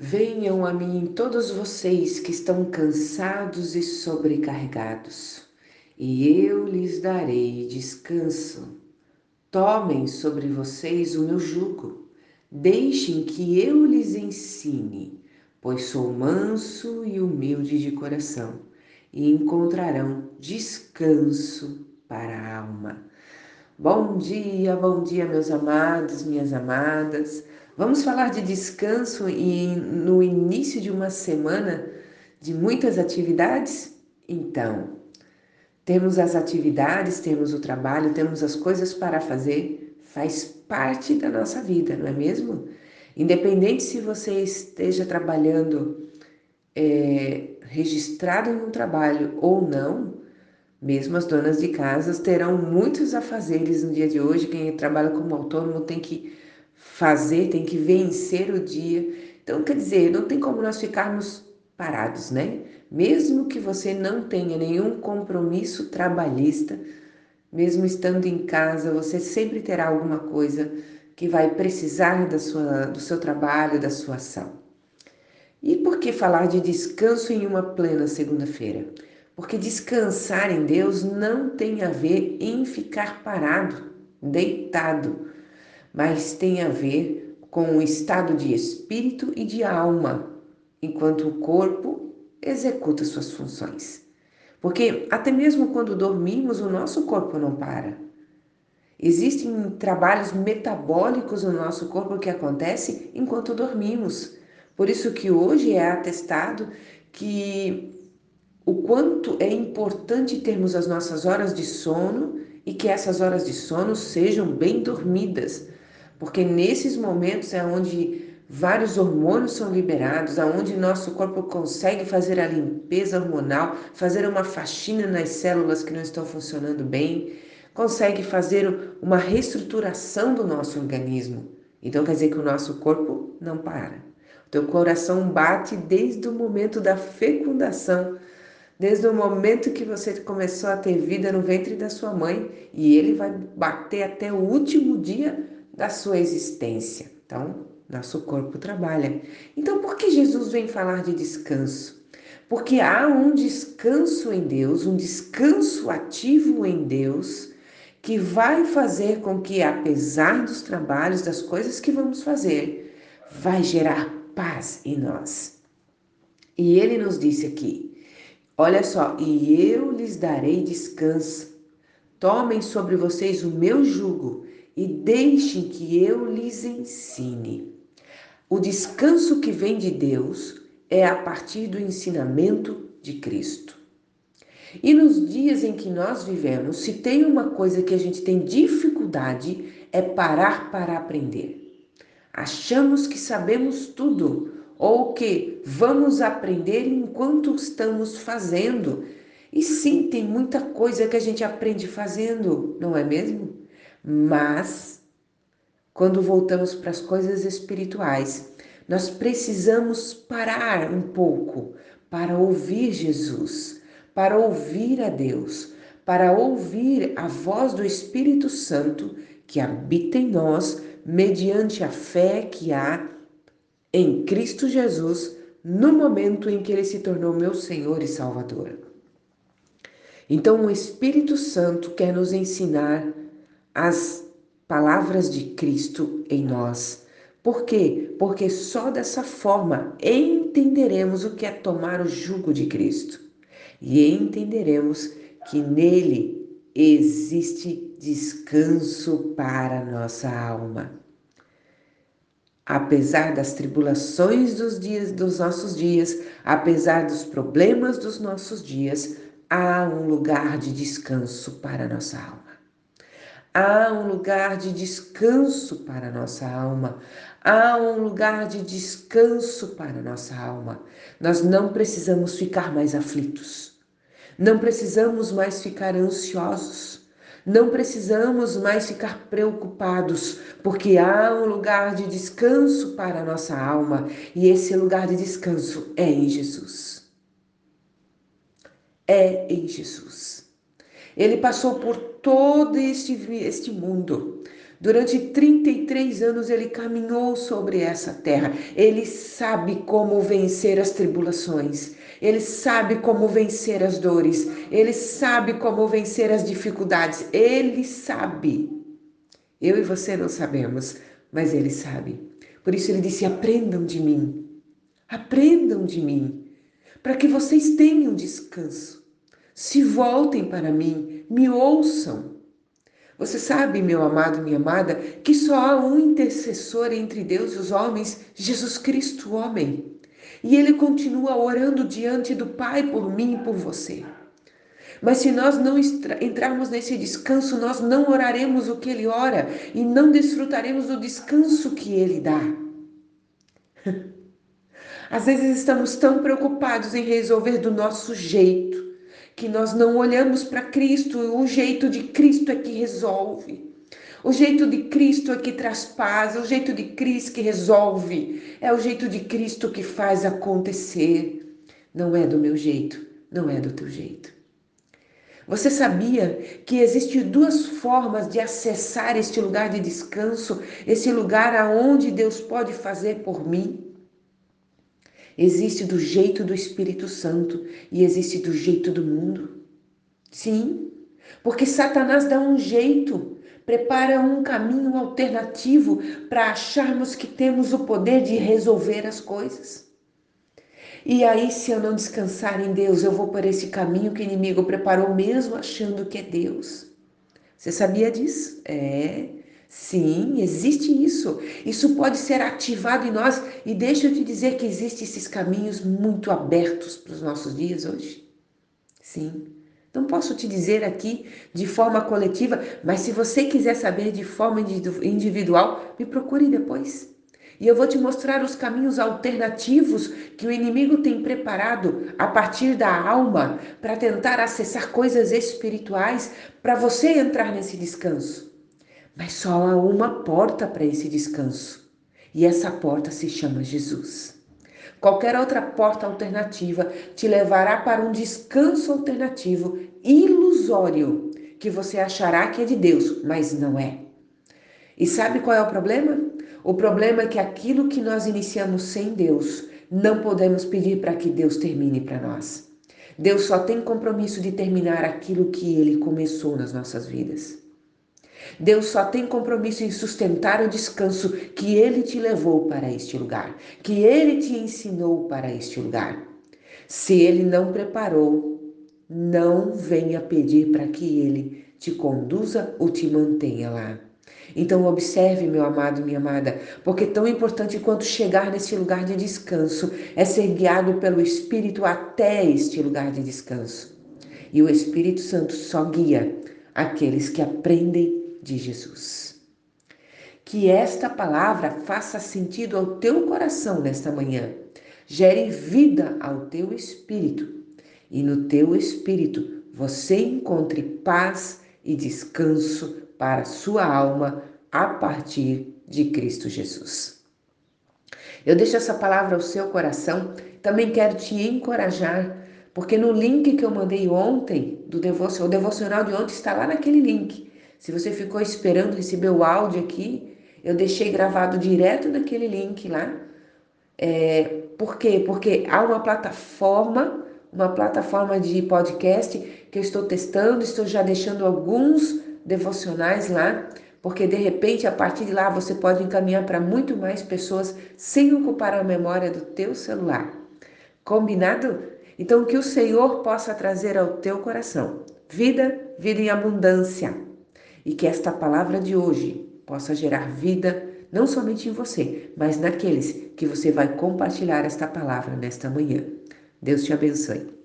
Venham a mim todos vocês que estão cansados e sobrecarregados, e eu lhes darei descanso. Tomem sobre vocês o meu jugo, deixem que eu lhes ensine, pois sou manso e humilde de coração, e encontrarão descanso para a alma. Bom dia, bom dia, meus amados, minhas amadas. Vamos falar de descanso e no início de uma semana de muitas atividades? Então, temos as atividades, temos o trabalho, temos as coisas para fazer, faz parte da nossa vida, não é mesmo? Independente se você esteja trabalhando é, registrado em um trabalho ou não, mesmo as donas de casas terão muitos afazeres no dia de hoje. Quem trabalha como autônomo tem que fazer, tem que vencer o dia. Então, quer dizer, não tem como nós ficarmos parados, né? Mesmo que você não tenha nenhum compromisso trabalhista, mesmo estando em casa, você sempre terá alguma coisa que vai precisar da sua, do seu trabalho, da sua ação. E por que falar de descanso em uma plena segunda-feira? Porque descansar em Deus não tem a ver em ficar parado, deitado, mas tem a ver com o estado de espírito e de alma, enquanto o corpo executa suas funções. Porque até mesmo quando dormimos, o nosso corpo não para. Existem trabalhos metabólicos no nosso corpo que acontecem enquanto dormimos. Por isso que hoje é atestado que o quanto é importante termos as nossas horas de sono e que essas horas de sono sejam bem dormidas, porque nesses momentos é onde vários hormônios são liberados, aonde nosso corpo consegue fazer a limpeza hormonal, fazer uma faxina nas células que não estão funcionando bem, consegue fazer uma reestruturação do nosso organismo. Então quer dizer que o nosso corpo não para. O teu coração bate desde o momento da fecundação, desde o momento que você começou a ter vida no ventre da sua mãe, e ele vai bater até o último dia da sua existência. Então, nosso corpo trabalha. Então, por que Jesus vem falar de descanso? Porque há um descanso em Deus, um descanso ativo em Deus, que vai fazer com que, apesar dos trabalhos, das coisas que vamos fazer, vai gerar paz em nós. E ele nos disse aqui: olha só, e eu lhes darei descanso. Tomem sobre vocês o meu jugo e deixem que eu lhes ensine. O descanso que vem de Deus é a partir do ensinamento de Cristo. E nos dias em que nós vivemos, se tem uma coisa que a gente tem dificuldade, é parar para aprender. Achamos que sabemos tudo ou que vamos aprender enquanto estamos fazendo. E sim, tem muita coisa que a gente aprende fazendo, não é mesmo? Mas, quando voltamos para as coisas espirituais, nós precisamos parar um pouco para ouvir Jesus, para ouvir a Deus, para ouvir a voz do Espírito Santo que habita em nós mediante a fé que há em Cristo Jesus no momento em que ele se tornou meu Senhor e Salvador. Então, o Espírito Santo quer nos ensinar as palavras de Cristo em nós. Por quê? Porque só dessa forma entenderemos o que é tomar o jugo de Cristo e entenderemos que nele existe descanso para nossa alma. Apesar das tribulações dos dias dos nossos dias, apesar dos problemas dos nossos dias, há um lugar de descanso para nossa alma. Há um lugar de descanso para nossa alma. Há um lugar de descanso para nossa alma. Nós não precisamos ficar mais aflitos. Não precisamos mais ficar ansiosos. Não precisamos mais ficar preocupados, porque há um lugar de descanso para a nossa alma e esse lugar de descanso é em Jesus. É em Jesus. Ele passou por todo este, este mundo, Durante 33 anos ele caminhou sobre essa terra. Ele sabe como vencer as tribulações. Ele sabe como vencer as dores. Ele sabe como vencer as dificuldades. Ele sabe. Eu e você não sabemos, mas ele sabe. Por isso ele disse: aprendam de mim. Aprendam de mim, para que vocês tenham descanso. Se voltem para mim, me ouçam. Você sabe, meu amado, minha amada, que só há um intercessor entre Deus e os homens, Jesus Cristo, homem. E ele continua orando diante do Pai por mim e por você. Mas se nós não entrarmos nesse descanso, nós não oraremos o que ele ora e não desfrutaremos do descanso que ele dá. Às vezes estamos tão preocupados em resolver do nosso jeito que nós não olhamos para Cristo, o jeito de Cristo é que resolve. O jeito de Cristo é que traz paz, o jeito de Cristo que resolve, é o jeito de Cristo que faz acontecer. Não é do meu jeito, não é do teu jeito. Você sabia que existem duas formas de acessar este lugar de descanso, esse lugar aonde Deus pode fazer por mim? Existe do jeito do Espírito Santo e existe do jeito do mundo. Sim, porque Satanás dá um jeito, prepara um caminho alternativo para acharmos que temos o poder de resolver as coisas. E aí, se eu não descansar em Deus, eu vou por esse caminho que o inimigo preparou, mesmo achando que é Deus. Você sabia disso? É. Sim, existe isso. Isso pode ser ativado em nós e deixa eu te dizer que existem esses caminhos muito abertos para os nossos dias hoje. Sim. Não posso te dizer aqui de forma coletiva, mas se você quiser saber de forma individual, me procure depois. E eu vou te mostrar os caminhos alternativos que o inimigo tem preparado a partir da alma para tentar acessar coisas espirituais para você entrar nesse descanso. Mas só há uma porta para esse descanso. E essa porta se chama Jesus. Qualquer outra porta alternativa te levará para um descanso alternativo ilusório, que você achará que é de Deus, mas não é. E sabe qual é o problema? O problema é que aquilo que nós iniciamos sem Deus, não podemos pedir para que Deus termine para nós. Deus só tem compromisso de terminar aquilo que ele começou nas nossas vidas. Deus só tem compromisso em sustentar o descanso que Ele te levou para este lugar, que Ele te ensinou para este lugar. Se Ele não preparou, não venha pedir para que Ele te conduza ou te mantenha lá. Então observe, meu amado, minha amada, porque tão importante quanto chegar nesse lugar de descanso é ser guiado pelo Espírito até este lugar de descanso. E o Espírito Santo só guia aqueles que aprendem de Jesus. Que esta palavra faça sentido ao teu coração nesta manhã, gere vida ao teu espírito e no teu espírito você encontre paz e descanso para a sua alma a partir de Cristo Jesus. Eu deixo essa palavra ao seu coração, também quero te encorajar, porque no link que eu mandei ontem, do devocional, o devocional de ontem está lá naquele link. Se você ficou esperando receber o áudio aqui, eu deixei gravado direto naquele link lá. É, por quê? Porque há uma plataforma, uma plataforma de podcast que eu estou testando, estou já deixando alguns devocionais lá, porque de repente a partir de lá você pode encaminhar para muito mais pessoas sem ocupar a memória do teu celular. Combinado? Então que o Senhor possa trazer ao teu coração vida, vida em abundância e que esta palavra de hoje possa gerar vida não somente em você, mas naqueles que você vai compartilhar esta palavra nesta manhã. Deus te abençoe.